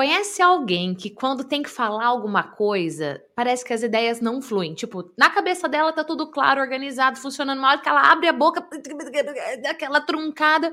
Conhece alguém que quando tem que falar alguma coisa, parece que as ideias não fluem? Tipo, na cabeça dela tá tudo claro, organizado, funcionando, na hora que ela abre a boca, aquela truncada,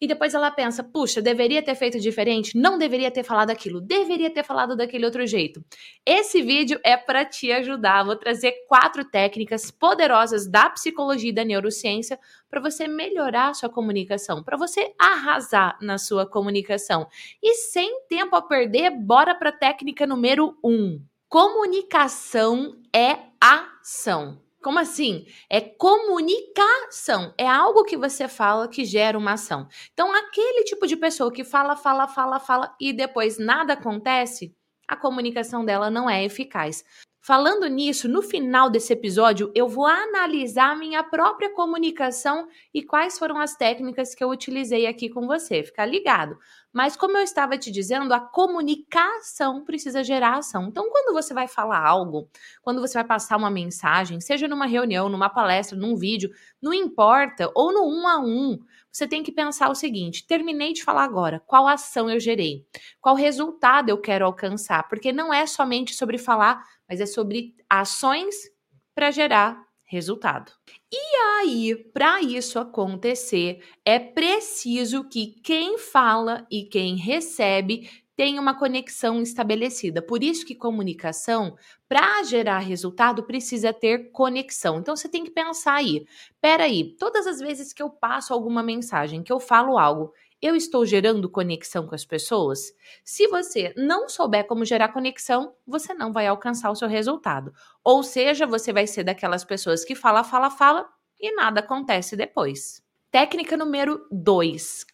e depois ela pensa: puxa, deveria ter feito diferente, não deveria ter falado aquilo, deveria ter falado daquele outro jeito. Esse vídeo é para te ajudar. Vou trazer quatro técnicas poderosas da psicologia e da neurociência para você melhorar sua comunicação, para você arrasar na sua comunicação. E sem tempo a perder, bora para técnica número um. Comunicação é ação. Como assim? É comunicação. É algo que você fala que gera uma ação. Então, aquele tipo de pessoa que fala, fala, fala, fala e depois nada acontece, a comunicação dela não é eficaz. Falando nisso, no final desse episódio, eu vou analisar minha própria comunicação e quais foram as técnicas que eu utilizei aqui com você. Fica ligado. Mas como eu estava te dizendo, a comunicação precisa gerar ação. Então, quando você vai falar algo, quando você vai passar uma mensagem, seja numa reunião, numa palestra, num vídeo, não importa, ou no um a um, você tem que pensar o seguinte: terminei de falar agora, qual ação eu gerei? Qual resultado eu quero alcançar? Porque não é somente sobre falar, mas é sobre ações para gerar resultado. E aí, para isso acontecer, é preciso que quem fala e quem recebe tenha uma conexão estabelecida. Por isso que comunicação, para gerar resultado, precisa ter conexão. Então você tem que pensar aí. Peraí, todas as vezes que eu passo alguma mensagem, que eu falo algo, eu estou gerando conexão com as pessoas? Se você não souber como gerar conexão, você não vai alcançar o seu resultado. Ou seja, você vai ser daquelas pessoas que fala, fala, fala e nada acontece depois. Técnica número 2.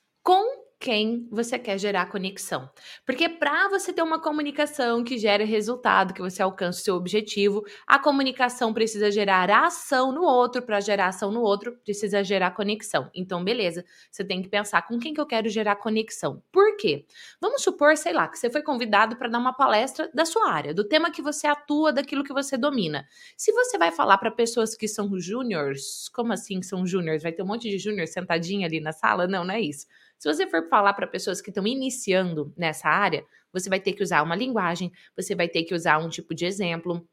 Quem você quer gerar conexão. Porque para você ter uma comunicação que gere resultado, que você alcance o seu objetivo, a comunicação precisa gerar ação no outro, para gerar ação no outro, precisa gerar conexão. Então, beleza, você tem que pensar com quem que eu quero gerar conexão. Por quê? Vamos supor, sei lá, que você foi convidado para dar uma palestra da sua área, do tema que você atua, daquilo que você domina. Se você vai falar para pessoas que são júniores, como assim são júniores? Vai ter um monte de júnior sentadinho ali na sala? Não, não é isso. Se você for falar para pessoas que estão iniciando nessa área, você vai ter que usar uma linguagem, você vai ter que usar um tipo de exemplo,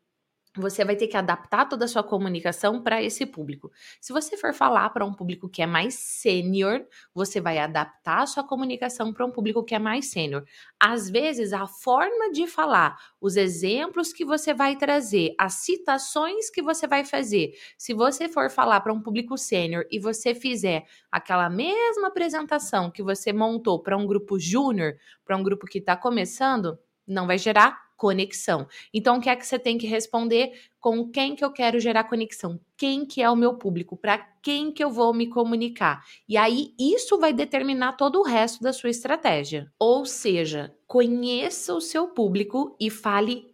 você vai ter que adaptar toda a sua comunicação para esse público. Se você for falar para um público que é mais sênior, você vai adaptar a sua comunicação para um público que é mais sênior. Às vezes, a forma de falar, os exemplos que você vai trazer, as citações que você vai fazer, se você for falar para um público sênior e você fizer aquela mesma apresentação que você montou para um grupo júnior, para um grupo que está começando, não vai gerar conexão. Então, o que é que você tem que responder? Com quem que eu quero gerar conexão? Quem que é o meu público? Para quem que eu vou me comunicar? E aí, isso vai determinar todo o resto da sua estratégia. Ou seja, conheça o seu público e fale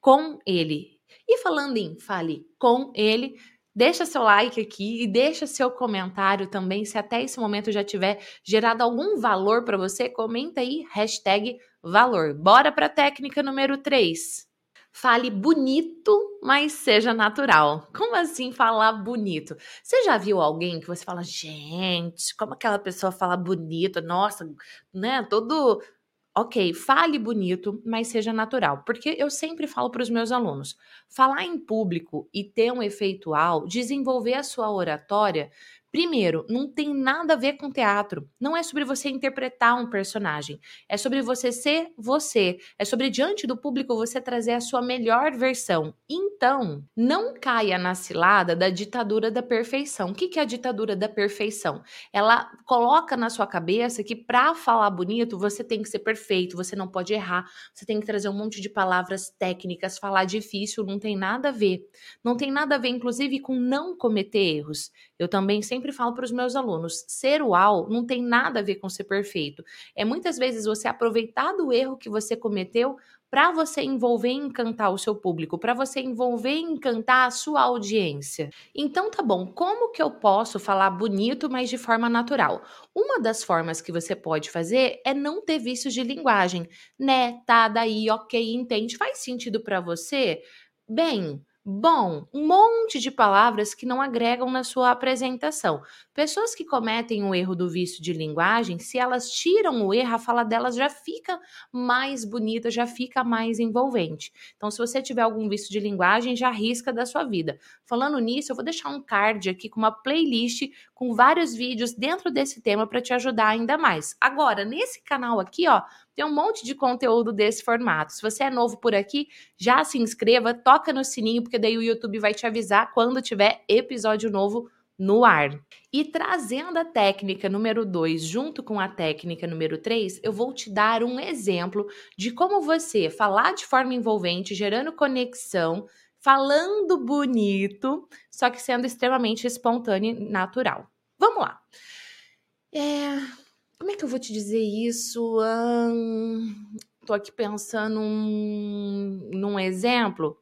com ele. E falando em fale com ele, Deixa seu like aqui e deixa seu comentário também. Se até esse momento já tiver gerado algum valor para você, comenta aí, hashtag valor. Bora para a técnica número 3. Fale bonito, mas seja natural. Como assim falar bonito? Você já viu alguém que você fala, gente, como aquela pessoa fala bonito? Nossa, né? Todo Ok, fale bonito, mas seja natural. Porque eu sempre falo para os meus alunos: falar em público e ter um efeitual, desenvolver a sua oratória, Primeiro, não tem nada a ver com teatro. Não é sobre você interpretar um personagem. É sobre você ser você. É sobre, diante do público, você trazer a sua melhor versão. Então, não caia na cilada da ditadura da perfeição. O que é a ditadura da perfeição? Ela coloca na sua cabeça que para falar bonito, você tem que ser perfeito, você não pode errar, você tem que trazer um monte de palavras técnicas, falar difícil, não tem nada a ver. Não tem nada a ver, inclusive, com não cometer erros. Eu também sempre falo para os meus alunos: ser uau não tem nada a ver com ser perfeito. É muitas vezes você aproveitar do erro que você cometeu para você envolver e encantar o seu público, para você envolver e encantar a sua audiência. Então tá bom, como que eu posso falar bonito, mas de forma natural? Uma das formas que você pode fazer é não ter vícios de linguagem, né? Tá daí, OK, entende, faz sentido para você? Bem, Bom, um monte de palavras que não agregam na sua apresentação. Pessoas que cometem o erro do vício de linguagem, se elas tiram o erro, a fala delas já fica mais bonita, já fica mais envolvente. Então, se você tiver algum vício de linguagem, já risca da sua vida. Falando nisso, eu vou deixar um card aqui com uma playlist com vários vídeos dentro desse tema para te ajudar ainda mais. Agora, nesse canal aqui, ó, tem um monte de conteúdo desse formato. Se você é novo por aqui, já se inscreva, toca no sininho, porque daí o YouTube vai te avisar quando tiver episódio novo no ar. E trazendo a técnica número 2 junto com a técnica número 3, eu vou te dar um exemplo de como você falar de forma envolvente, gerando conexão, falando bonito, só que sendo extremamente espontâneo e natural. Vamos lá. É, como é que eu vou te dizer isso? Hum, tô aqui pensando num, num exemplo.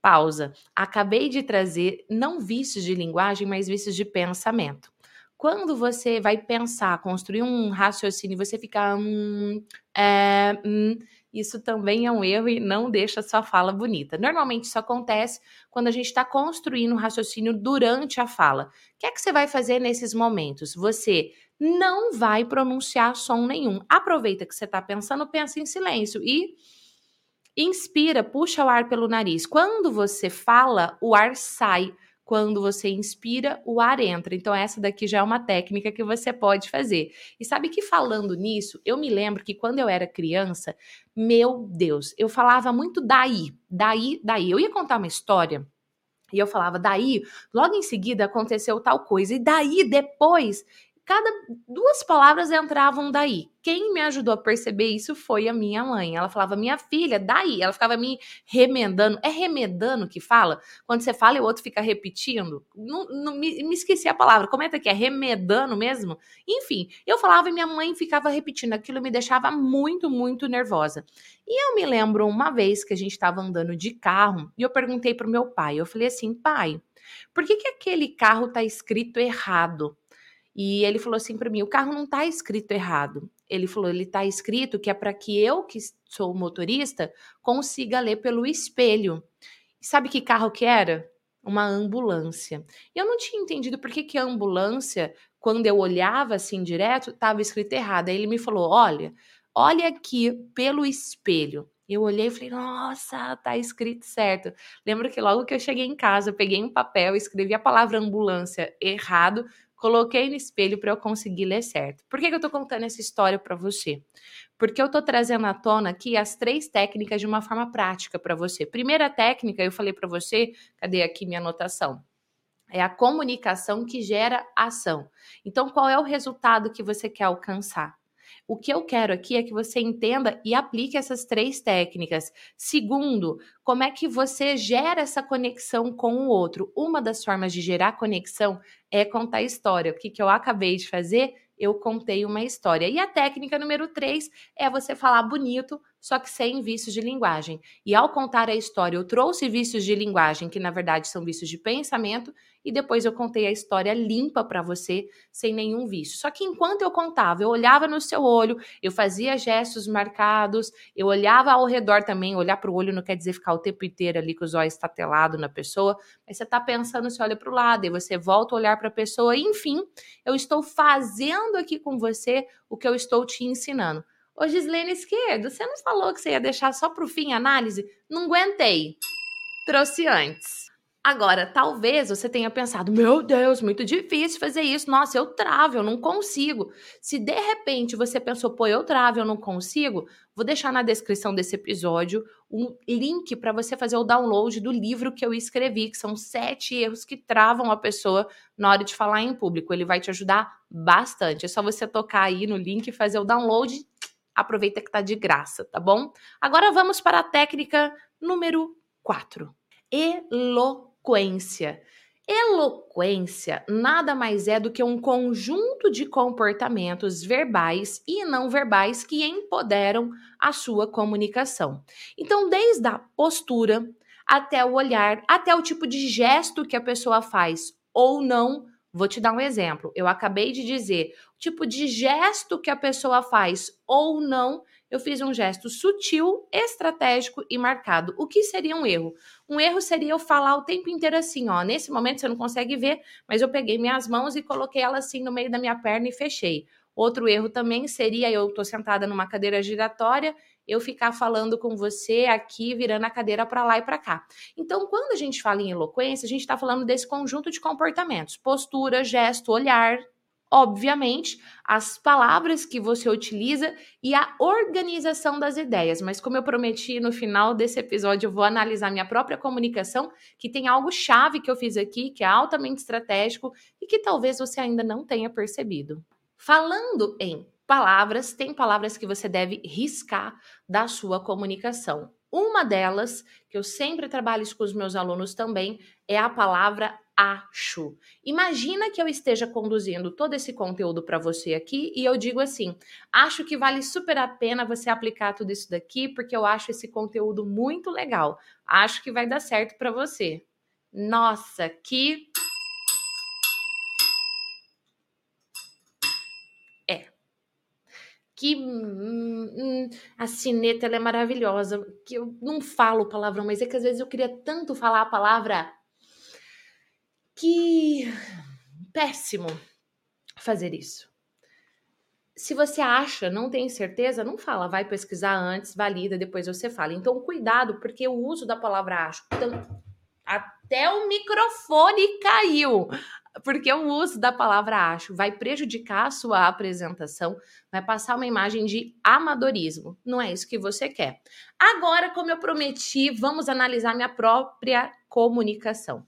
Pausa. Acabei de trazer não vícios de linguagem, mas vícios de pensamento. Quando você vai pensar, construir um raciocínio, você fica. Hum, é, hum, isso também é um erro e não deixa sua fala bonita. Normalmente isso acontece quando a gente está construindo um raciocínio durante a fala. O que é que você vai fazer nesses momentos? Você não vai pronunciar som nenhum. Aproveita que você está pensando, pensa em silêncio e inspira, puxa o ar pelo nariz. Quando você fala, o ar sai. Quando você inspira, o ar entra. Então, essa daqui já é uma técnica que você pode fazer. E sabe que falando nisso, eu me lembro que quando eu era criança, meu Deus, eu falava muito daí, daí, daí. Eu ia contar uma história e eu falava, daí, logo em seguida aconteceu tal coisa, e daí depois cada duas palavras entravam daí. Quem me ajudou a perceber isso foi a minha mãe. Ela falava, minha filha, daí. Ela ficava me remendando. É remendando que fala? Quando você fala e o outro fica repetindo? Não, não me, me, esqueci a palavra. Comenta aqui, é remedando mesmo? Enfim, eu falava e minha mãe ficava repetindo. Aquilo me deixava muito, muito nervosa. E eu me lembro uma vez que a gente estava andando de carro e eu perguntei pro meu pai. Eu falei assim, pai, por que, que aquele carro tá escrito errado? E ele falou assim para mim: o carro não está escrito errado. Ele falou: ele está escrito que é para que eu, que sou motorista, consiga ler pelo espelho. Sabe que carro que era? Uma ambulância. E eu não tinha entendido por que, que a ambulância, quando eu olhava assim direto, estava escrito errado. Aí ele me falou: olha, olha aqui pelo espelho. Eu olhei e falei, nossa, tá escrito certo. Lembro que logo que eu cheguei em casa, eu peguei um papel, escrevi a palavra ambulância errado, coloquei no espelho para eu conseguir ler certo. Por que, que eu estou contando essa história para você? Porque eu estou trazendo à tona aqui as três técnicas de uma forma prática para você. Primeira técnica, eu falei para você, cadê aqui minha anotação? É a comunicação que gera ação. Então, qual é o resultado que você quer alcançar? O que eu quero aqui é que você entenda e aplique essas três técnicas. Segundo, como é que você gera essa conexão com o outro? Uma das formas de gerar conexão é contar história. O que, que eu acabei de fazer? Eu contei uma história. E a técnica número três é você falar bonito, só que sem vícios de linguagem. E ao contar a história, eu trouxe vícios de linguagem, que na verdade são vícios de pensamento, e depois eu contei a história limpa para você, sem nenhum vício. Só que enquanto eu contava, eu olhava no seu olho, eu fazia gestos marcados, eu olhava ao redor também. Olhar para o olho não quer dizer ficar o tempo inteiro ali com os olhos estatelado na pessoa, mas você está pensando, você olha para o lado, e você volta a olhar para a pessoa, enfim, eu estou fazendo aqui com você o que eu estou te ensinando. Ô Gislene Esquerdo, você não falou que você ia deixar só para o fim a análise? Não aguentei. Trouxe antes. Agora, talvez você tenha pensado: meu Deus, muito difícil fazer isso. Nossa, eu travo, eu não consigo. Se de repente você pensou, pô, eu travo, eu não consigo, vou deixar na descrição desse episódio um link para você fazer o download do livro que eu escrevi, que são sete erros que travam a pessoa na hora de falar em público. Ele vai te ajudar bastante. É só você tocar aí no link e fazer o download. Aproveita que tá de graça, tá bom? Agora vamos para a técnica número 4. Elo eloquência. Eloquência nada mais é do que um conjunto de comportamentos verbais e não verbais que empoderam a sua comunicação. Então, desde a postura até o olhar, até o tipo de gesto que a pessoa faz ou não. Vou te dar um exemplo. Eu acabei de dizer o tipo de gesto que a pessoa faz ou não eu fiz um gesto sutil, estratégico e marcado. O que seria um erro? Um erro seria eu falar o tempo inteiro assim, ó. Nesse momento você não consegue ver, mas eu peguei minhas mãos e coloquei elas assim no meio da minha perna e fechei. Outro erro também seria eu tô sentada numa cadeira giratória, eu ficar falando com você aqui, virando a cadeira para lá e para cá. Então, quando a gente fala em eloquência, a gente está falando desse conjunto de comportamentos: postura, gesto, olhar, obviamente, as palavras que você utiliza e a organização das ideias. Mas, como eu prometi no final desse episódio, eu vou analisar minha própria comunicação, que tem algo chave que eu fiz aqui, que é altamente estratégico e que talvez você ainda não tenha percebido. Falando em palavras, tem palavras que você deve riscar da sua comunicação. Uma delas, que eu sempre trabalho com os meus alunos também, é a palavra acho. Imagina que eu esteja conduzindo todo esse conteúdo para você aqui e eu digo assim: acho que vale super a pena você aplicar tudo isso daqui, porque eu acho esse conteúdo muito legal. Acho que vai dar certo para você. Nossa, que é. Que hum, hum, a cineta é maravilhosa. Que eu não falo palavrão, mas é que às vezes eu queria tanto falar a palavra que péssimo fazer isso. Se você acha, não tem certeza, não fala, vai pesquisar antes, valida, depois você fala. Então, cuidado, porque o uso da palavra acho, até o microfone caiu, porque o uso da palavra acho vai prejudicar a sua apresentação, vai passar uma imagem de amadorismo. Não é isso que você quer. Agora, como eu prometi, vamos analisar minha própria comunicação.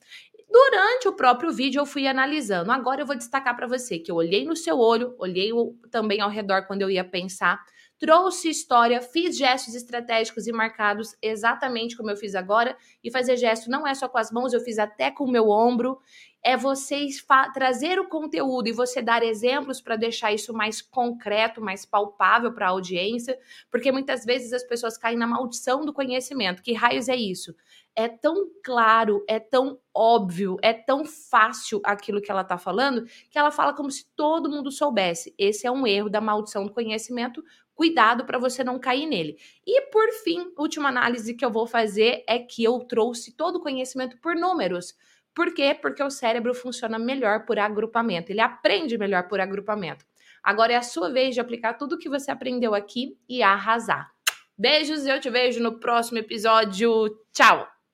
Durante o próprio vídeo eu fui analisando. Agora eu vou destacar para você que eu olhei no seu olho, olhei também ao redor quando eu ia pensar, trouxe história, fiz gestos estratégicos e marcados exatamente como eu fiz agora. E fazer gesto não é só com as mãos, eu fiz até com o meu ombro. É você trazer o conteúdo e você dar exemplos para deixar isso mais concreto, mais palpável para a audiência, porque muitas vezes as pessoas caem na maldição do conhecimento. Que raios é isso? é tão claro, é tão óbvio, é tão fácil aquilo que ela está falando, que ela fala como se todo mundo soubesse. Esse é um erro da maldição do conhecimento. Cuidado para você não cair nele. E por fim, última análise que eu vou fazer é que eu trouxe todo o conhecimento por números. Por quê? Porque o cérebro funciona melhor por agrupamento, ele aprende melhor por agrupamento. Agora é a sua vez de aplicar tudo o que você aprendeu aqui e arrasar. Beijos e eu te vejo no próximo episódio. Tchau!